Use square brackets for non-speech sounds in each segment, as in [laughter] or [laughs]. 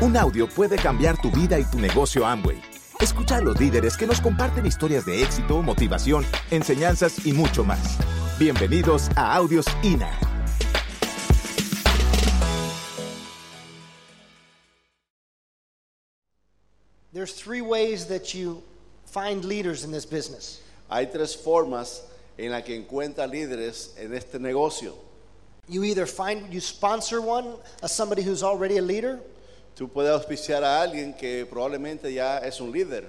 Un audio puede cambiar tu vida y tu negocio Amway. Escucha a los líderes que nos comparten historias de éxito, motivación, enseñanzas y mucho más. Bienvenidos a Audios INA. There's three ways that you find leaders in this business. Hay tres formas en las que encuentra líderes en este negocio. You either find you sponsor one, as somebody who's already a leader. Tú puedes auspiciar a alguien que probablemente ya es un líder.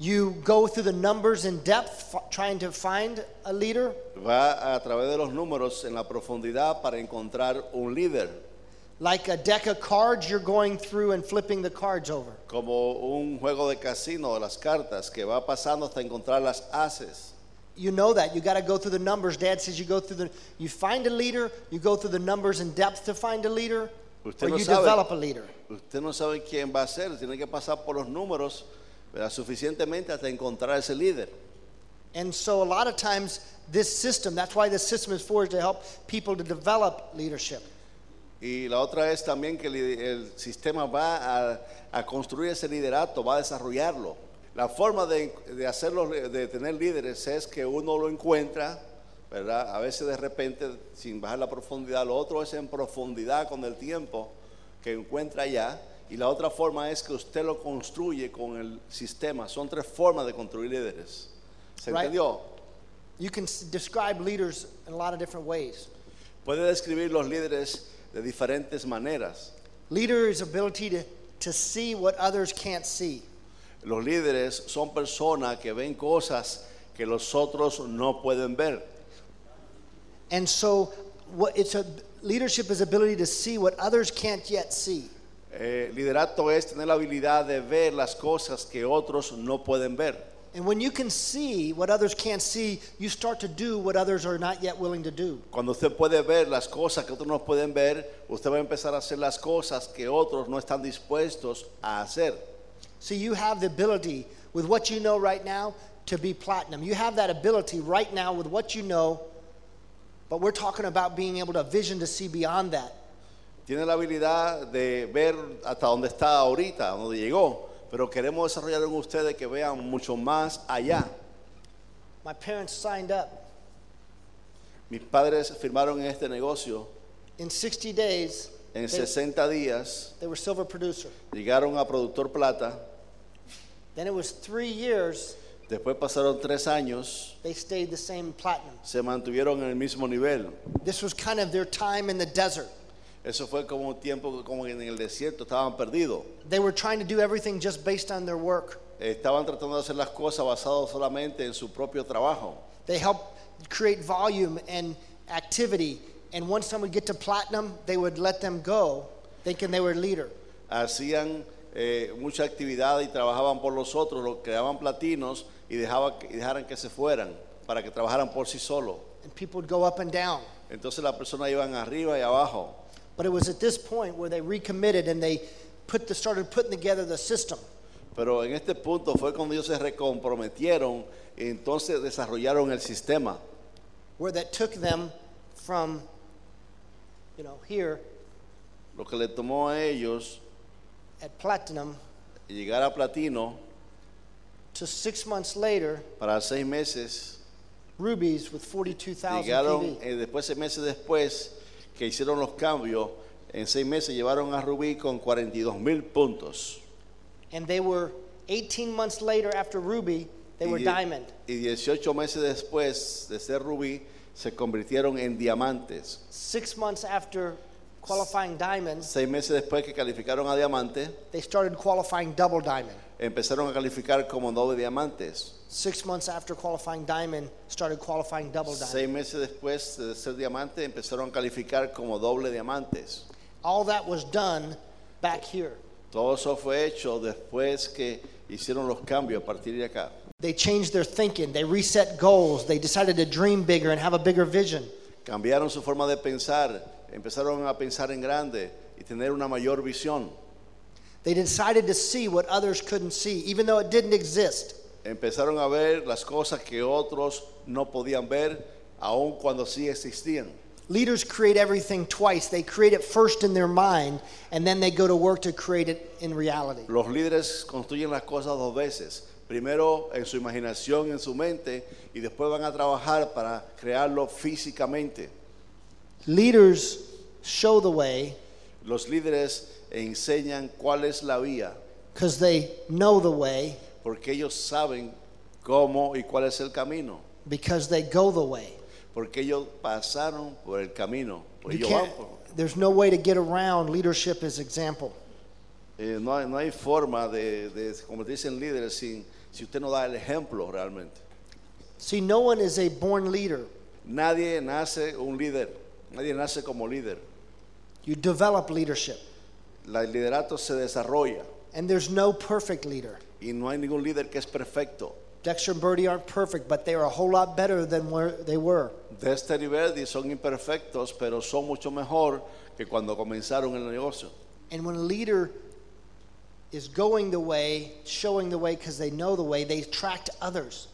You go through the numbers in depth, trying to find a leader. Va a través de los números en la profundidad para encontrar un líder. Like a deck of cards, you're going through and flipping the cards over. Como un juego de casino de las cartas que va pasando hasta encontrar las haces. You know that. You got to go through the numbers. Dad says you go through the, you find a leader, you go through the numbers in depth to find a leader, Usted or no you sabe. develop a leader. Usted no sabe quién va a ser, tiene que pasar por los números ¿verdad? suficientemente hasta encontrar ese líder. And so a lot of times, this system, that's why this system is for, is to help people to develop leadership. Y la otra es también que el, el sistema va a, a construir ese liderato, va a desarrollarlo. La forma de, de hacerlo, de tener líderes es que uno lo encuentra, ¿verdad? A veces de repente, sin bajar la profundidad. Lo otro es en profundidad con el tiempo que encuentra ya. Y la otra forma es que usted lo construye con el sistema. Son tres formas de construir líderes. ¿Se Right. entendió? You can s- describe leaders in a lot of different ways. Puede describir los líderes de diferentes maneras. Leader is ability to, to see what others can't see. Los líderes son personas que ven cosas que los otros no pueden ver. And so what it's a leadership is ability to see what others can't yet see. Eh, liderato es tener la habilidad de ver las cosas que otros no pueden ver. And when you can see what others can't see, you start to do what others are not yet willing to do. Cuando usted puede ver las cosas que otros no pueden ver, usted va a empezar a hacer las cosas que otros no están dispuestos a hacer. So you have the ability with what you know right now to be platinum. You have that ability right now with what you know, but we're talking about being able to vision to see beyond that. Tiene la habilidad de ver hasta dónde está ahorita, donde llegó, pero queremos desarrollar en ustedes que vean mucho más allá. My parents signed up. Mis padres firmaron en este negocio In 60 days, en they, 60 días. they were silver producer. Llegaron a productor plata, Then it was three years, después pasaron tres años, they stayed the same platinum. se mantuvieron en el mismo nivel. This was kind of their time in the desert. Eso fue como un tiempo como en el desierto, estaban perdidos. They were trying to do everything just based on their work. Estaban tratando de hacer las cosas basadas solamente en su propio trabajo. They helped create volume and activity. And once someone would get to platinum, they would let them go, thinking they were leader. Hacían eh, mucha actividad y trabajaban por los otros, los creaban platinos y, dejaba, y dejaran que se fueran para que trabajaran por sí solos. And people would go up and down. Entonces las personas iban arriba y abajo. But it was at this point where they recommitted and they put the, started putting together the system. Pero en este punto fue cuando ellos se recomprometieron y entonces desarrollaron el sistema. where that took them from, you know, here Lo que le tomó a ellos at platinum llegar a platino to six months later, para seis meses. rubies with 42,000 Llegaron, eh, después, seis meses después que hicieron los cambios, en seis meses llevaron a Rubí con 42 mil puntos. And they were 18 months later after ruby, they y, were diamond. y 18 meses después de ser Rubí, se convirtieron en diamantes. Six months after qualifying diamonds, Seis meses después que calificaron a diamante, they started qualifying double diamond. Empezaron a calificar como doble diamantes. Six months after qualifying diamond, started qualifying double diamond. Seis meses después de ser diamante, empezaron a calificar como doble diamantes. All that was done back here. Todo eso fue hecho después que hicieron los cambios a partir de acá. They changed their thinking. They reset goals. They decided to dream bigger and have a bigger vision. Cambiaron su forma de pensar, empezaron a pensar en grande y tener una mayor visión. They decided to see what others couldn't see, even though it didn't exist. Empezaron a ver las cosas que otros no podían ver, aun cuando sí existían. Leaders create everything twice. They create it first in their mind, and then they go to work to create it in reality. Los líderes construyen las cosas dos veces. Primero en su imaginación, en su mente, y después van a trabajar para crearlo físicamente. Leaders show the way Los líderes enseñan cuál es la vía, because they know the way, porque ellos saben cómo y cuál es el camino, because they go the way. porque ellos pasaron por el camino. pues You ellos van por- there's no way to get around leadership as example. eh, no, hay, no hay forma de, de convertirse en líderes sin, si usted no da el ejemplo realmente. See, no one is a born leader. Nadie nace un líder, nadie nace como líder. You develop leadership, La- El liderato se desarrolla and there's no perfect leader. y no hay ningún líder que es perfecto. Dexter and Birdie aren't perfect, but they are a whole lot better than where they were. Dexter y Verdi son imperfectos, pero son mucho mejor que cuando comenzaron el negocio. And when a leader is going the way, showing the way because they know the way, they attract others.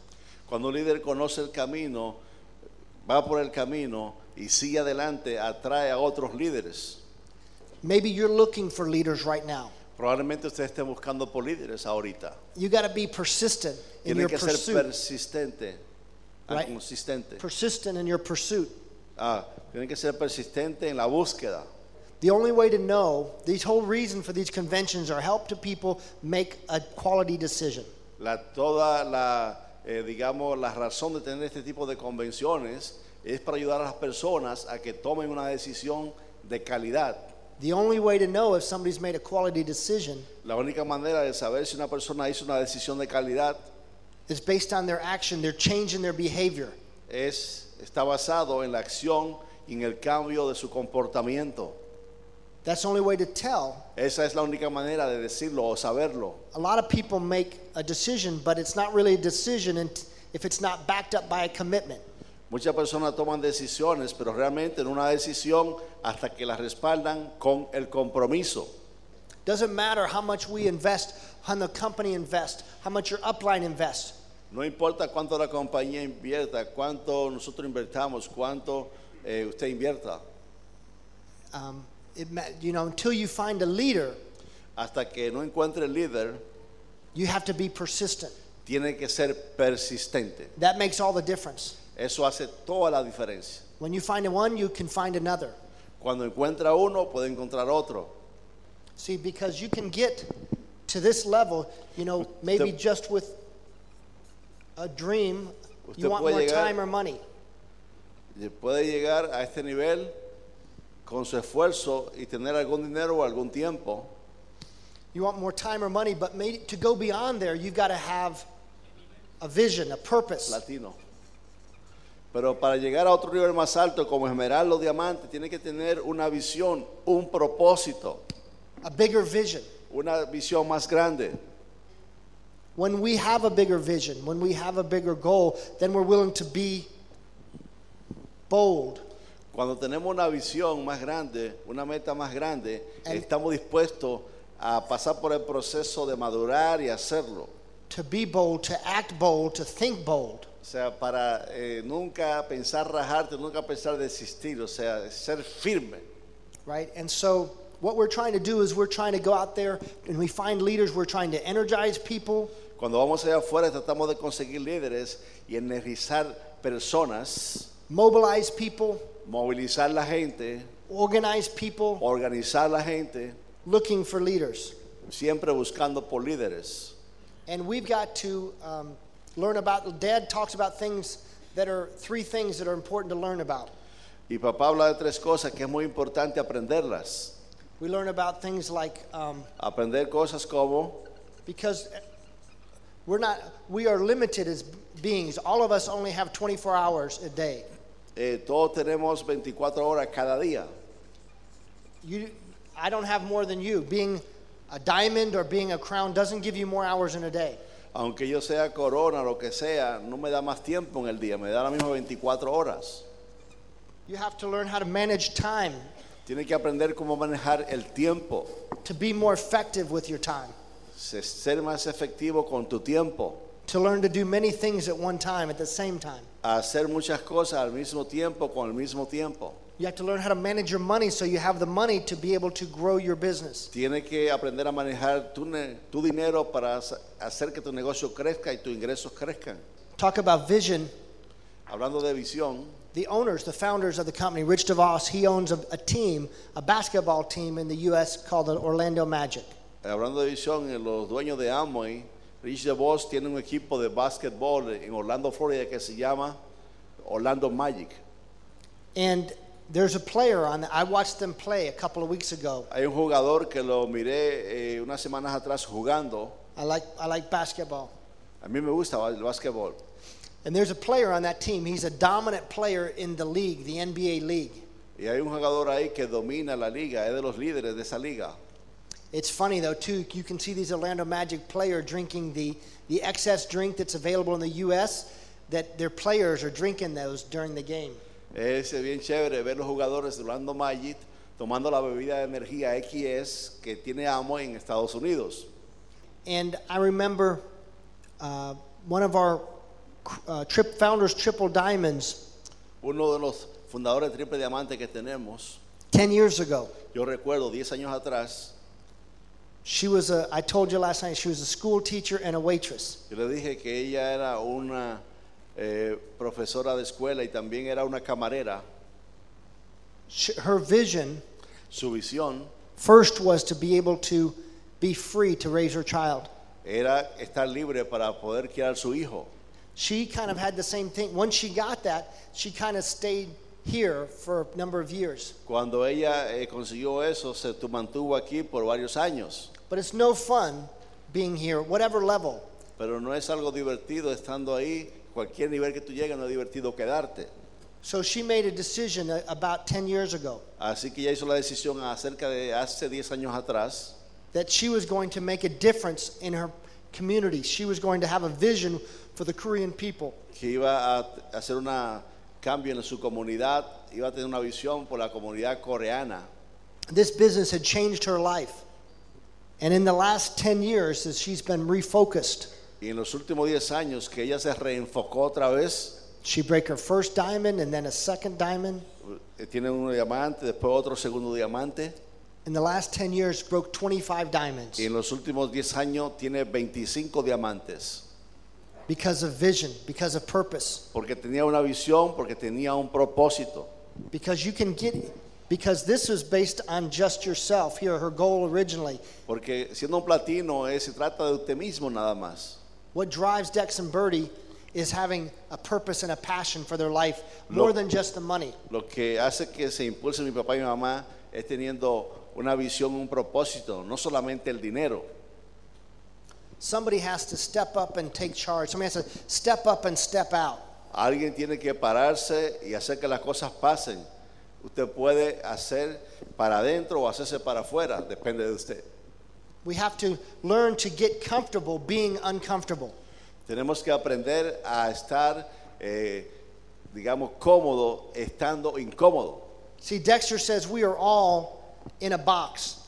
Cuando un líder conoce el camino, va por el camino y sigue adelante, atrae a otros líderes. Maybe you're looking for leaders right now. Probablemente usted esté buscando por líderes ahorita. You got to be persistent in Tiene your que ser pursuit. persistente, ah, Right. consistente. Persistent in your pursuit. Ah, tiene que ser persistente en la búsqueda. The only way to know, these whole reason for these conventions are help to people make a quality decision. La, toda la, eh, digamos, la razón de tener este tipo de convenciones es para ayudar a las personas a que tomen una decisión de calidad. The only way to know if somebody's made a quality decision La única manera de saber si una persona hizo una decisión de calidad is based on their action, their change in their behavior. es, está basado en la acción y en el cambio de su comportamiento. That's the only way to tell. Esa es la única manera de decirlo o saberlo. A lot of people make a decision, but it's not really a decision and if it's not backed up by a commitment. Muchas personas toman decisiones, pero realmente en una decisión hasta que la respaldan con el compromiso. Doesn't matter how much we invest, how the company invest, how much your upline invests. No importa cuánto la compañía invierta, cuánto nosotros invertamos, cuánto eh, usted invierta, Um, it, ma- you know, until you find a leader, hasta que no encuentre el líder, you have to be persistent. tiene que ser persistente. That makes all the difference. Eso hace toda la diferencia. When you find one, you can find another. Cuando encuentra uno, puede encontrar otro. See, because you can get to this level, you know, maybe Usted- just with a dream, Usted you want puede more llegar- time or money. Y puede llegar a este nivel con su esfuerzo y tener algún dinero o algún tiempo, You want more time or money, but maybe to go beyond there, you've got to have a vision, a purpose. latino. Pero para llegar a otro nivel más alto como Esmeralda o Diamante, tiene que tener una visión, un propósito, a bigger vision. una visión más grande. When we have a bigger vision, when we have a bigger goal, then we're willing to be bold. Cuando tenemos una visión más grande, una meta más grande, And- estamos dispuestos a pasar por el proceso de madurar y hacerlo. To be bold, to act bold, to think bold. O sea, para eh, nunca pensar rajarte, nunca pensar desistir, o sea, ser firme. right? And so what we're trying to do is we're trying to go out there and we find leaders, we're trying to energize people, Cuando vamos allá afuera tratamos de conseguir líderes y energizar personas, mobilize people, movilizar la gente, organize people, organizar la gente, looking for leaders. siempre buscando por líderes. And we've got to um, learn about, Dad talks about things that are three things that are important to learn about. Y papá habla de tres cosas que es muy importante aprenderlas. We learn about things like, um, Aprender cosas como because we're not, we are limited as beings. All of us only have 24 hours a day. eh, todos tenemos 24 horas cada día. You, I don't have more than you. Being a diamond or being a crown doesn't give you more hours in a day. Aunque yo sea corona, lo que sea, no me da más tiempo en el día, me da la misma 24 horas. You have to learn how to manage time Tienes que aprender cómo manejar el tiempo, to be more effective with your time, se- ser más efectivo con tu tiempo, to learn to do many things at one time, at the same time. hacer muchas cosas al mismo tiempo con el mismo tiempo. You have to learn how to manage your money so you have the money to be able to grow your business. Tiene que aprender a manejar tu, tu dinero para hacer que tu negocio crezca y tus ingresos crezcan. Talk about vision. Hablando de visión, The owners, the founders of the company, Rich DeVos, he owns a, a team, a basketball team in the U.S. called the Orlando Magic. hablando de visión, eh, los dueños de Amway, Rich DeVos tiene un equipo de básquetbol en Orlando, Florida que se llama Orlando Magic. And there's a player on. That I watched them play a couple of weeks ago. Hay un jugador que lo miré eh, unas semanas atrás jugando. I like I like basketball. A mí me gusta el básquetbol. And there's a player on that team. He's a dominant player in the league, the NBA league. Y hay un jugador ahí que domina la liga, es de los líderes de esa liga. It's funny though too. You can see these Orlando Magic player drinking the the excess drink that's available in the U.S. That their players are drinking those during the game. Es bien chévere ver los jugadores de Orlando Magic tomando la bebida de energía XS que tiene Amway en Estados Unidos. And I remember uh, one of our uh, trip founders, Triple Diamonds, Uno de los fundadores de Triple Diamante que tenemos, 10 years ago. yo recuerdo 10 años atrás, She was a, I told you last night, she was a school teacher and a waitress. yo le dije que ella era una eh, profesora de escuela y también era una camarera. She, her vision Su visión first was to be able to be free to raise her child. era estar libre para poder criar su hijo. She kind of had the same thing. Once she got that, she kind of stayed here for a number of years. Cuando ella eh, consiguió eso, se tu- mantuvo aquí por varios años. But it's no fun being here, whatever level. Pero no es algo divertido estando ahí. Cualquier nivel que tú llegues no es divertido quedarte. So she made a decision about 10 years ago Así que ella hizo la decisión acerca de hace 10 años atrás that she was going to make a difference in her community. She was going to have a vision for the Korean people. que iba a hacer un cambio en su comunidad, iba a tener una visión por la comunidad coreana. This business had changed her life. And in the last 10 years, as she's been refocused, Y en los últimos 10 años que ella se reenfocó otra vez, she break her first diamond and then a second diamond. eh, tiene un diamante, después otro segundo diamante, In the last 10 years, broke 25 diamonds y en los últimos 10 años tiene 25 diamantes. because of vision, because of purpose. Porque tenía una visión, porque tenía un propósito. Because you can get, because this was based on just yourself. Here, her goal originally. Porque siendo un platino, eh, se trata de usted mismo nada más. What drives Dex and Birdie is having a purpose and a passion for their life more Lo- than just the money. Lo que hace que se impulse mi papá y mi mamá es teniendo una visión, un propósito, no solamente el dinero. Somebody has to step up and take charge. Somebody has to step up and step out. Alguien tiene que pararse y hacer que las cosas pasen. Usted puede hacer para adentro o hacerse para afuera, depende de usted. We have to learn to get comfortable being uncomfortable. Tenemos que aprender a estar, eh, digamos, cómodo estando incómodo. See, Dexter says we are all in a box.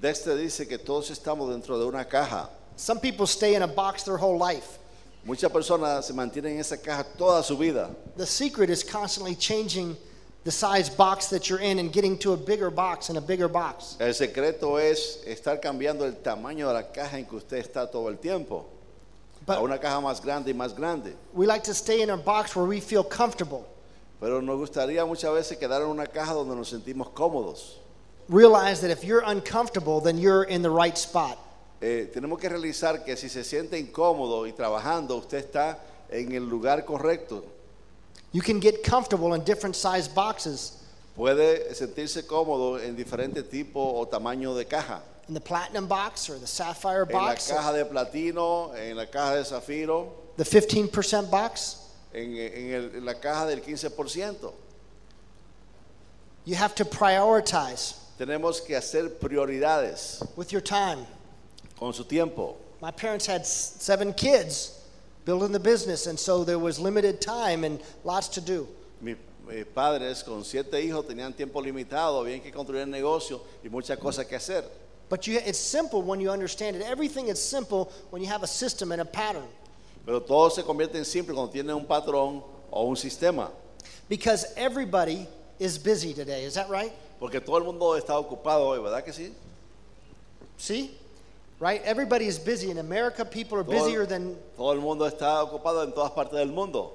Dexter dice que todos estamos dentro de una caja. Some people stay in a box their whole life. Muchas personas se mantienen en esa caja toda su vida. The secret is constantly changing the size box that you're in and getting to a bigger box and a bigger box. El secreto es estar cambiando el tamaño de la caja en que usted está todo el tiempo. a But una caja más grande y más grande. we like to stay in a box where we feel comfortable. Pero nos gustaría muchas veces quedar en una caja donde nos sentimos cómodos. Realize that if you're uncomfortable, then you're in the right spot. Eh, tenemos que realizar que si se siente incómodo y trabajando, usted está en el lugar correcto. You can get comfortable in different size boxes. Puede sentirse cómodo en diferentes tipos o tamaño de caja. In the platinum box or the sapphire box. En la caja de platino, en la caja de zafiro, the 15% box. en, en el- en la caja del 15%. You have to prioritize Tenemos que hacer prioridades with your time. con su tiempo. My parents had seven kids building the business, and so there was limited time and lots to do. Mis, mis eh, padres con siete hijos tenían tiempo limitado, habían que construir el negocio y muchas cosas que hacer. But you, it's simple when you understand it. Everything is simple when you have a system and a pattern. Pero todo se convierte en simple cuando tiene un patrón o un sistema. Because everybody is busy today. Is that right? Porque todo el mundo está ocupado hoy, ¿verdad que sí? See? Right? Everybody is busy. In America, people are Todo, busier than. todo el mundo está ocupado en todas partes del mundo.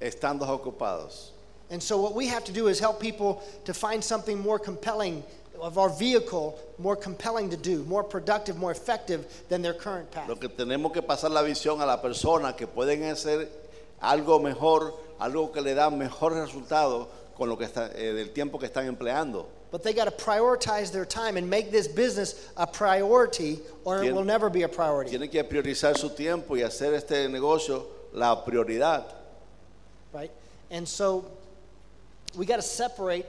Estando ocupados. And so, what we have to do is help people to find something more compelling of our vehicle, more compelling to do, more productive, more effective than their current path. Lo que tenemos que pasar la visión a la persona que pueden hacer algo mejor, algo que le da mejor resultado con lo que está, eh, del tiempo que están empleando. But they got to prioritize their time and make this business a priority, or it will never be a priority. Tienen que priorizar su tiempo y hacer este negocio la prioridad. right? And so we got to separate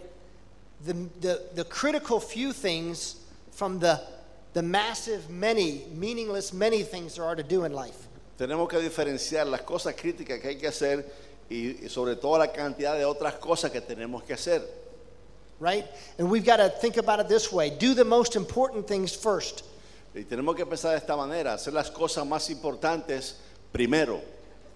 the, the, the critical few things from the, the massive many, meaningless many things there are to do in life. Tenemos que diferenciar las cosas críticas que hay que hacer y, y sobre todo la cantidad de otras cosas que tenemos que hacer. Right? And we've got to think about it this way do the most important things first. Y tenemos que pensar de esta manera, hacer las cosas más importantes primero.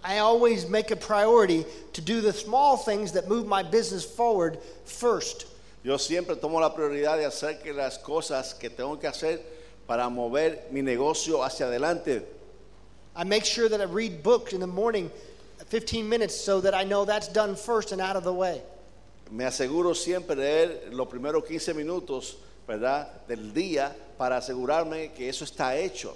I always make a priority to do the small things that move my business forward first. Yo siempre tomo la prioridad de hacer que las cosas que tengo que hacer para mover mi negocio hacia adelante. I make sure that I read books in the morning 15 minutes so that I know that's done first and out of the way. Me aseguro siempre de leer los primeros 15 minutos, ¿verdad? Del día para asegurarme que eso está hecho.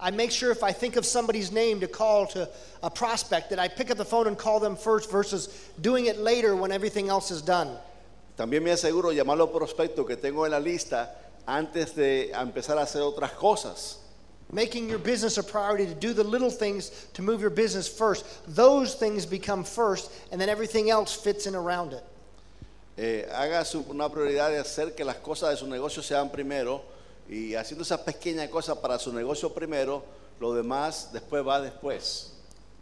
I make sure if I think of somebody's name to call to a prospect that I pick up the phone and call them first versus doing it later when everything else is done. También me aseguro llamar a los prospectos que tengo en la lista antes de empezar a hacer otras cosas. Making your business a priority to do the little things to move your business first. Those things become first, and then everything else fits in around it. Eh, haga su- una prioridad de hacer que las cosas de su negocio sean primero y haciendo esas pequeñas cosas para su negocio primero, lo demás después va después.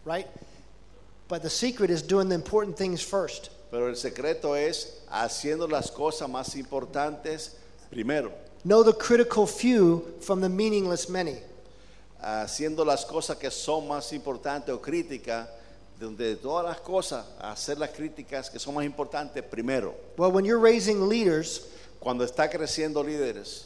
Right? But the secret is doing the important things first. Pero el secreto es haciendo las cosas más importantes primero, Know the critical few from the meaningless many. haciendo las cosas que son más importantes o críticas, de todas las cosas, hacer las críticas que son más importantes primero. Well, when you're raising leaders, Cuando está creciendo líderes,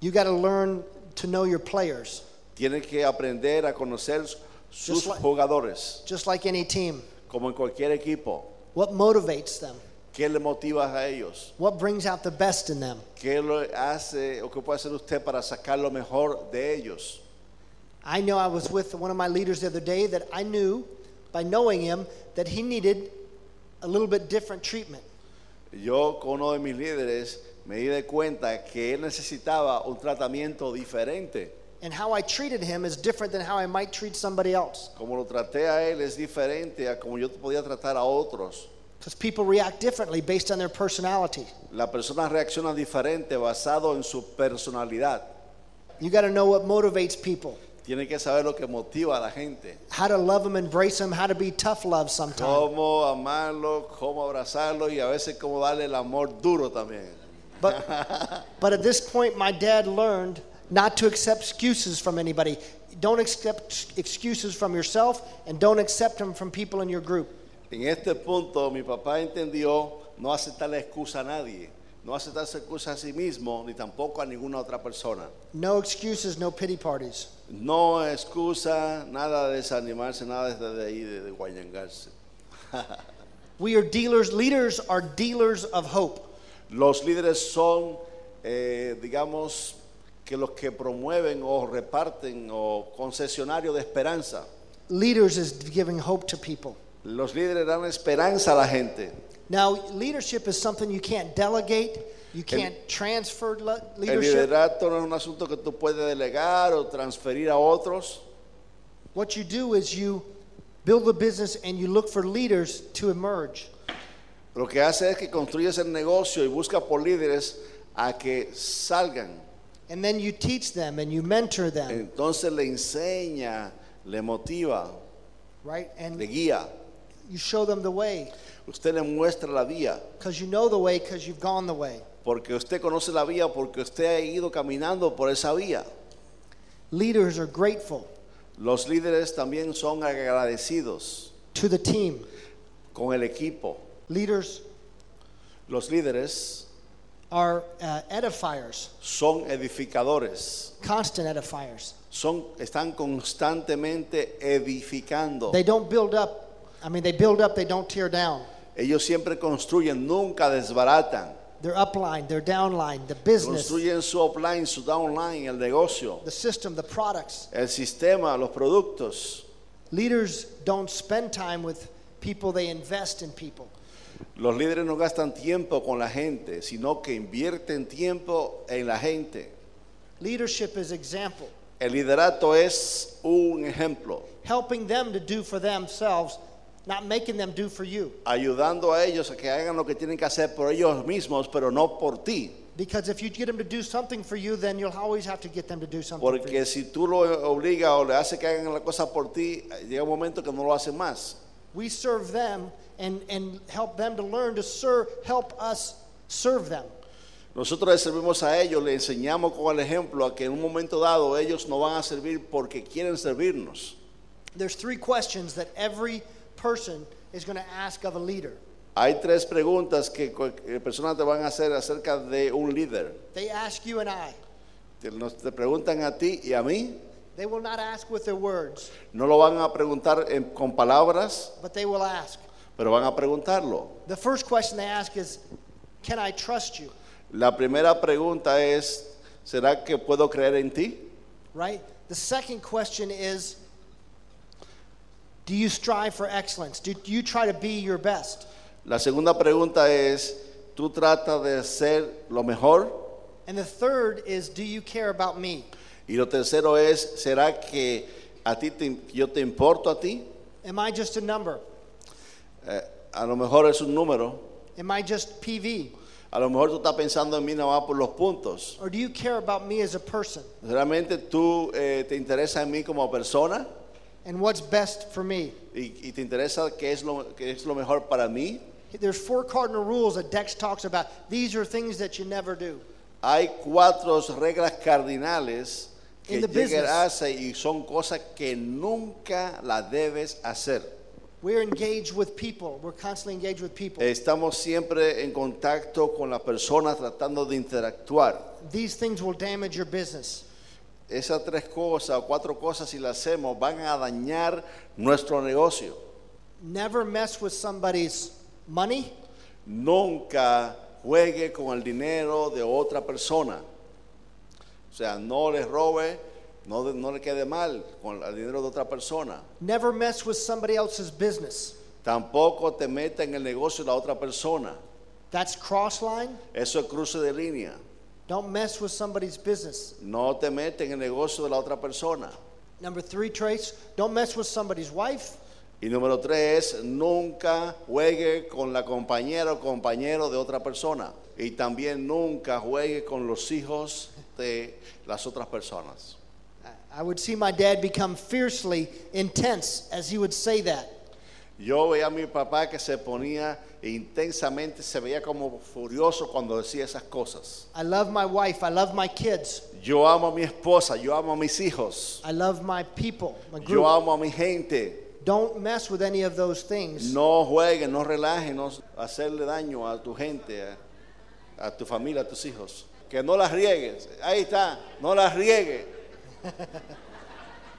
you got to learn to know your players, tienen que aprender a conocer sus Just like- jugadores, just like any team. como en cualquier equipo. What motivates them? ¿Qué le motiva a ellos? What brings out the best in them? ¿Qué lo hace o qué puede hacer usted para sacar lo mejor de ellos? I know I was with one of my leaders the other day that I knew by knowing him that he needed a little bit different treatment. Yo con uno de mis líderes me di de cuenta que él necesitaba un tratamiento diferente. And how I treated him is different than how I might treat somebody else. Como lo traté a él es diferente a como yo podía tratar a otros. Because people react differently based on their personality. La persona reacciona diferente basado en su personalidad. You got to know what motivates people, Tiene que saber lo que motiva a la gente. how to love them, embrace them, how to be tough love sometimes. Cómo amarlo, cómo abrazarlo y a veces cómo darle el amor duro también. But, [laughs] but at this point, my dad learned not to accept excuses from anybody. Don't accept excuses from yourself and don't accept them from people in your group. En este punto mi papá entendió no aceptarle excusa a nadie, no aceptarse excusa a sí mismo ni tampoco a ninguna otra persona. No excuses, no pity parties. No excusa, nada de desanimarse, nada de ahí de, de guayangarse. [laughs] We are dealers, leaders are dealers of hope. Los líderes son, eh, digamos, que los que promueven o reparten o concesionarios de esperanza. Leaders is giving hope to people. Los líderes dan esperanza a la gente. Now, leadership is something you can't delegate, you can't transfer le- El leadership. liderato no es un asunto que tú puedes delegar o transferir a otros. What you do is you build a business and you look for leaders to emerge. Lo que hace es que construyes el negocio y busca por líderes a que salgan. And then you teach them and you mentor them, Entonces le enseña, le motiva, right? le And guía. You show them the way Usted le muestra la vía, because you know the way because you've gone the way. porque usted conoce la vía, porque usted ha ido caminando por esa vía. Leaders are grateful Los líderes también son agradecidos to the team. con el equipo. Leaders Los líderes are uh, edifiers, son edificadores, constant edifiers. son, están constantemente edificando. They don't build up. I mean, they build up, they don't tear down. Ellos siempre construyen, nunca desbaratan. Their upline, their downline, the business, Construyen su upline, su downline, el negocio, the system, the products. el sistema, los productos. Leaders don't spend time with people, they invest in people. Los líderes no gastan tiempo con la gente, sino que invierten tiempo en la gente. Leadership is example, El liderato es un ejemplo, helping them to do for themselves, not making them do for you. ayudando a ellos a que hagan lo que tienen que hacer por ellos mismos, pero no por ti. Because if you get them to do something for you, then you'll always have to get them to do something for you. Porque si tú lo obligas o le haces que hagan la cosa por ti, llega un momento que no lo hacen más. We serve them and, and help them to learn to serve, help us serve them. Nosotros les servimos a ellos, les enseñamos con el ejemplo a que en un momento dado ellos no van a servir porque quieren servirnos. There's three questions that every person is going to ask of a leader. Hay tres preguntas que cual- que personas te van a hacer acerca de un líder. They ask you and I. Te, nos- te preguntan a ti y a mí. They will not ask with their words, No lo van a preguntar en- con palabras, but they will ask. pero van a preguntarlo. The first question they ask is, Can I trust you? La primera pregunta es, ¿será que puedo creer en ti? Right? The second question is, Do you strive for excellence? Do you try to be your best? La segunda pregunta es, ¿tú tratas de ser lo mejor? And the third is, Do you care about me? Y lo tercero es, ¿será que a ti te- yo te importo a ti? Am I just a number? Eh, a lo mejor es un número. Am I just PV? A lo mejor tú estás pensando en mí nada más por los puntos. Or do you care about me as a person ¿Realmente tú eh, te interesa en mí como persona? And what's best for me? ¿Y, y te interesa qué es, lo, qué es lo mejor para mí? There's four cardinal rules that Dex talks about. These are things that you never do. Hay cuatro reglas cardinales que hace y son cosas que nunca las debes hacer. We're engaged with people. We're constantly engaged with people. Estamos siempre en contacto con la persona tratando de interactuar. These things will damage your business. Esas tres cosas o cuatro cosas si las hacemos van a dañar nuestro negocio. Never mess with somebody's money. Nunca juegue con el dinero de otra persona. O sea, no le robe, no, no le quede mal con el dinero de otra persona. Never mess with somebody else's business. Tampoco te meta en el negocio de la otra persona. That's cross line. Eso es cruce de línea. Don't mess with somebody's business. No te metas en el negocio de la otra persona. Number three traits don't mess with somebody's wife. Y número tres, nunca juegue con la compañera o compañero de otra persona. Y también nunca juegue con los hijos de las otras personas. I would see my dad become fiercely intense as he would say that. Yo veía a mi papá que se ponía intensamente, se veía como furioso cuando decía esas cosas. I love my wife. I love my kids. Yo amo a mi esposa, yo amo a mis hijos, I love my people, my yo group. amo a mi gente. Don't mess with any of those things. No jueguen, no relajen, no hacerle daño a tu gente, a, a tu familia, a tus hijos. Que no las riegues. Ahí está, no las riegue. [laughs]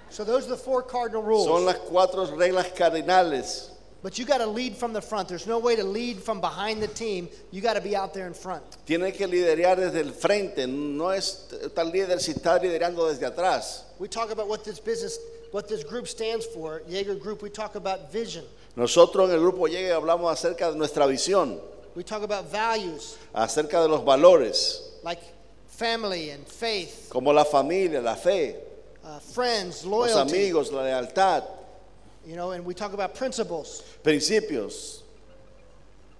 So those are the four cardinal rules. Son las cuatro reglas cardinales. But you got to lead from the front. There's no way to lead from behind the team. You got to be out there in front. Tienes que liderar desde el frente. No es tal líder si está liderando desde atrás. We talk about what this business, what this group stands for. Jaeger Group. We talk about vision. Nosotros en el grupo Llegue hablamos acerca de nuestra visión, We talk about values acerca de los valores, like family and faith, como la familia, la fe, uh, friends, los loyalty. amigos, la lealtad, You know, and we talk about principles. principios,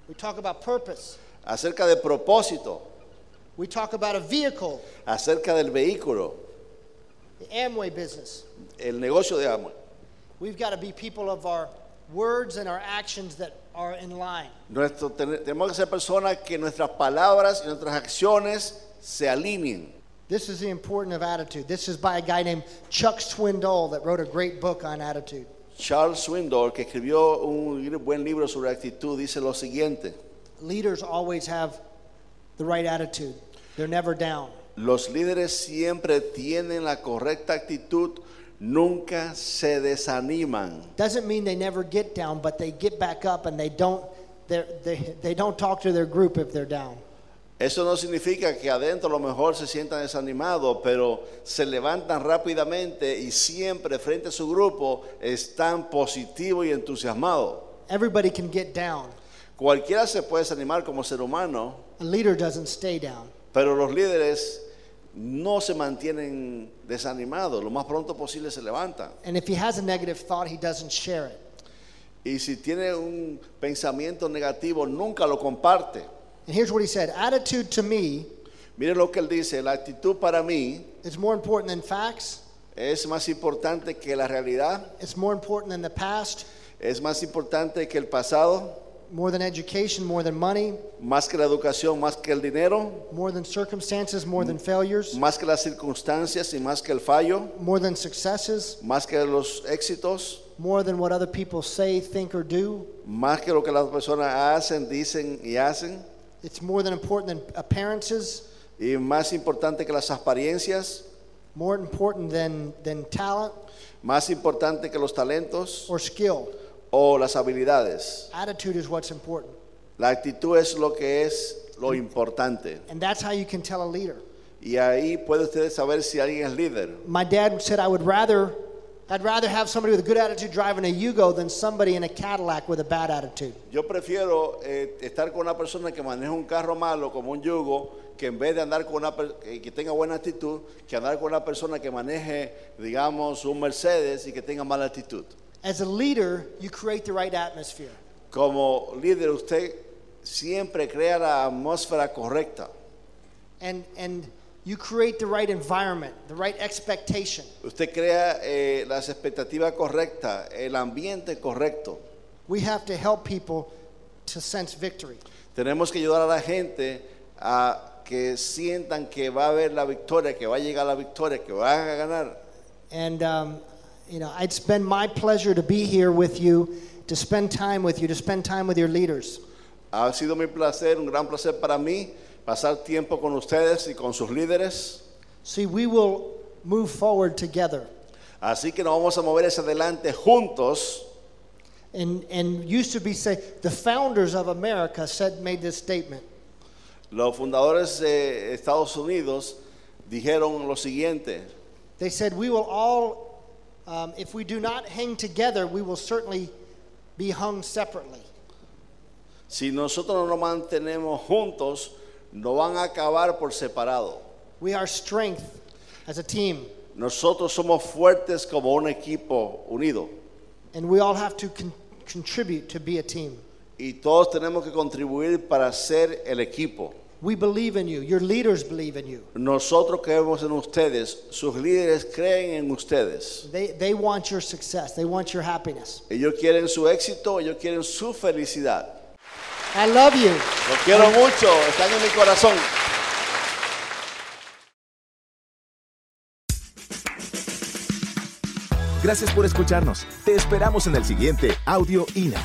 We talk about purpose. acerca de propósito, We talk about a vehicle, acerca del vehículo, the Amway business. el negocio de Amway. We've got to be people of our words and our actions that are in line. Nuestro, tenemos que ser personas que nuestras palabras y nuestras acciones se alineen. This is the importance of attitude. This is by a guy named Chuck Swindoll that wrote a great book on attitude. Charles Swindoll, que escribió un buen libro sobre actitud, dice lo siguiente. leaders always have the right attitude. They're never down. Los líderes siempre tienen la correcta actitud, nunca se desaniman. Doesn't mean they never get down, but they get back up and they don't they they don't talk to their group if they're down. Eso no significa que adentro a lo mejor se sientan desanimados, pero se levantan rápidamente y siempre frente a su grupo están positivos y entusiasmados. Everybody can get down. Cualquiera se puede desanimar como ser humano, A leader doesn't stay down. pero los líderes no se mantienen desanimados, lo más pronto posible se levantan. And if he has a negative thought, he doesn't share it. Y si tiene un pensamiento negativo, nunca lo comparte. And here's what he said Attitude to me Mire lo que él dice, la actitud para mí is more important than facts, es más importante que la realidad, it's more important than the past, es más importante que el pasado, more than education, more than money, más que la educación, más que el dinero, more than circumstances, more than failures, más que las circunstancias y más que el fallo, more than successes, más que los éxitos, more than what other people say, think, or do. más que lo que las personas hacen, dicen y hacen, It's more than important than appearances, y más importante que las apariencias, more important than, than talent más importante que los talentos or skill. o las habilidades. Attitude is what's important. La actitud es lo que es lo importante. And that's how you can tell a leader. Y ahí puede usted saber si alguien es líder. My dad said I would rather I'd rather have somebody with a good attitude driving a Yugo than somebody in a Cadillac with a bad attitude. Yo prefiero eh, estar con una persona que maneja un carro malo como un yugo que en vez de andar con una eh, que tenga buena actitud, que andar con una persona que maneje, digamos, un Mercedes y que tenga mala actitud. As a leader, you create the right atmosphere. Como líder usted siempre crea la atmósfera correcta. And and you create the right environment, the right expectation. Usted crea eh, las expectativas correctas, el ambiente correcto. We have to help people to sense victory. Tenemos que ayudar a la gente a que sientan que va a haber la victoria, que va a llegar la victoria, que van a ganar. And um, you know, it's been my pleasure to be here with you, to spend time with you, to spend time with your leaders. Ha sido mi placer, un gran placer para mí pasar tiempo con ustedes y con sus líderes. See, we will move forward together. Así que nos vamos a mover hacia adelante juntos. And and used to be say the founders of America said made this statement. Los fundadores de Estados Unidos dijeron lo siguiente. They said we will all, um, if we do not hang together, we will certainly be hung separately. Si nosotros no nos mantenemos juntos, nos van a acabar por separado. We are strength as a team, Nosotros somos fuertes como un equipo unido. and we all have to con- contribute to be a team. Y todos tenemos que contribuir para ser el equipo. We believe in you. Your leaders believe in you. Nosotros creemos en ustedes, sus líderes creen en ustedes. They, they want your success. They want your happiness. Ellos quieren su éxito, ellos quieren su felicidad. I love you. Los quiero mucho, están en mi corazón. Gracias por escucharnos. Te esperamos en el siguiente Audio INA.